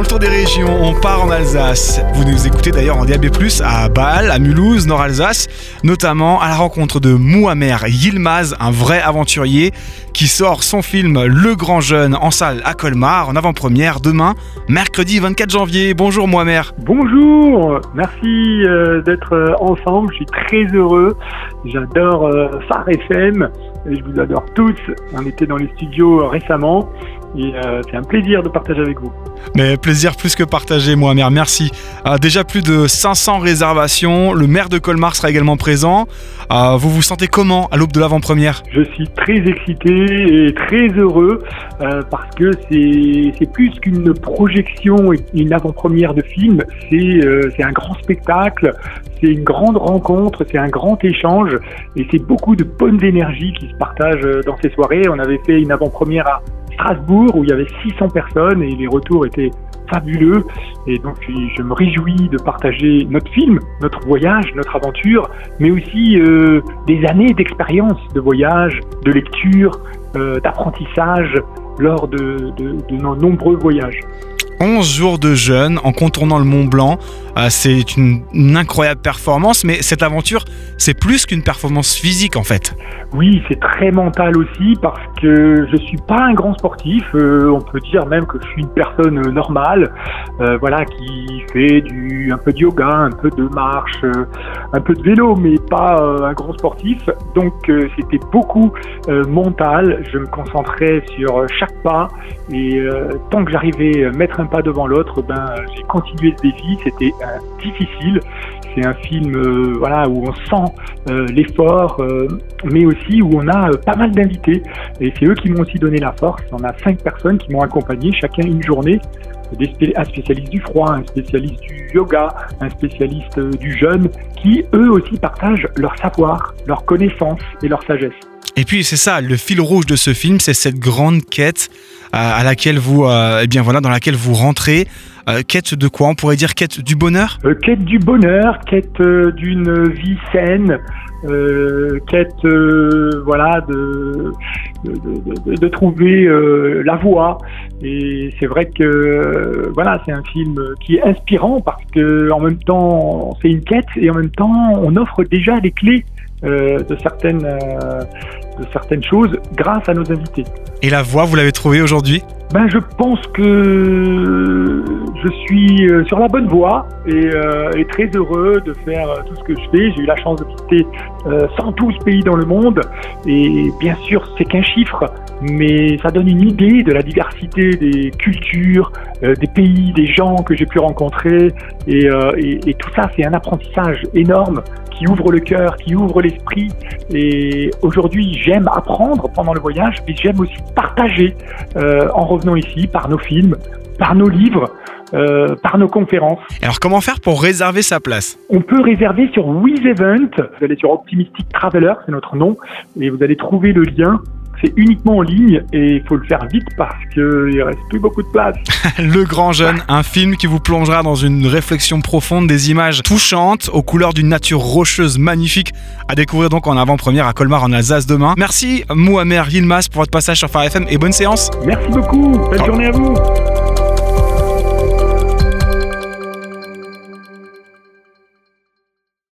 Dans le tour des régions, on part en Alsace. Vous nous écoutez d'ailleurs en DAB+, à Bâle, à Mulhouse, Nord-Alsace, notamment à la rencontre de Mouamer Yilmaz, un vrai aventurier, qui sort son film Le Grand Jeune en salle à Colmar, en avant-première demain, mercredi 24 janvier. Bonjour Mouamer. Bonjour, merci euh, d'être euh, ensemble, je suis très heureux, j'adore euh, Phare FM, et je vous adore tous, on était dans les studios récemment, et euh, c'est un plaisir de partager avec vous. Mais plaisir plus que partagé, moi, mère. Merci. Euh, déjà plus de 500 réservations. Le maire de Colmar sera également présent. Euh, vous vous sentez comment à l'aube de l'avant-première? Je suis très excité et très heureux euh, parce que c'est plus qu'une projection et une avant-première de film. C'est euh, c'est un grand spectacle, c'est une grande rencontre, c'est un grand échange et c'est beaucoup de bonnes énergies qui se partagent dans ces soirées. On avait fait une avant-première à Strasbourg où il y avait 600 personnes et les retours étaient fabuleux et donc je- me réjouis de partager notre film, notre voyage, notre aventure, mais aussi euh, des années d'expérience de voyage, de lecture, euh, d'apprentissage lors de, de- de nos nombreux voyages. 11 jours de jeûne en contournant le Mont Blanc. Euh, c'est une, incroyable performance, mais cette aventure, c'est plus qu'une performance physique en fait. Oui, c'est très mental aussi parce que je suis pas un grand sportif. euh, on peut dire même que je suis une personne euh, normale, euh, voilà, qui fait un peu de yoga, un peu de marche, un peu de vélo, mais pas un grand sportif. Donc c'était beaucoup mental. Je me concentrais sur chaque pas et tant que j'arrivais à mettre un pas devant l'autre, ben j'ai continué ce défi. C'était difficile. C'est un film, euh, où on sent euh, l'effort, euh, mais aussi où on a euh, pas mal d'invités. Et c'est eux qui m'ont aussi donné la force. On a cinq personnes qui m'ont accompagné, chacun une journée. Un spécialiste du froid, un spécialiste du yoga, un spécialiste euh, du jeûne, qui eux aussi partagent leur savoir, leur connaissance et leur sagesse. Et puis c'est ça, le fil rouge de ce film, c'est cette grande quête euh, à laquelle vous, euh, eh bien voilà, dans laquelle vous rentrez. Euh, quête de quoi? On pourrait dire quête du bonheur? Quête du bonheur, quête d'une vie saine, quête voilà de de, trouver la voie. Et c'est vrai que voilà, c'est un film qui est inspirant parce que en même temps c'est une quête et en même temps on offre déjà les clés de certaines euh, de certaines choses grâce à nos invités. Et la voix, vous l'avez trouvée aujourd'hui? Ben, je pense que je suis euh, sur la bonne voie et, euh, et très heureux de faire euh, tout ce que je fais. J'ai eu la chance de visiter euh, 112 pays dans le monde et bien sûr, c'est qu'un chiffre, mais ça donne une idée de la diversité des cultures, euh, des pays, des gens que j'ai pu rencontrer et, euh, et, tout ça, c'est un apprentissage énorme qui ouvre le cœur, qui ouvre l'esprit. Et aujourd'hui, j'aime apprendre pendant le voyage, mais j'aime aussi partager en revenant ici par nos films, par nos livres, euh, par nos conférences. Alors comment faire pour réserver sa place? On peut réserver sur Wiz Event. Vous allez sur Optimistic Traveler, c'est notre nom, et vous allez trouver le lien. C'est uniquement en ligne et il faut le faire vite parce qu'il reste plus beaucoup de place. Le Grand Jeune, un film qui vous plongera dans une réflexion profonde, des images touchantes aux couleurs d'une nature rocheuse magnifique à découvrir donc en avant-première à Colmar en Alsace demain. Merci Mouamer Yilmaz pour votre passage sur Phare FM et bonne séance. Merci beaucoup. Belle Au- journée à vous.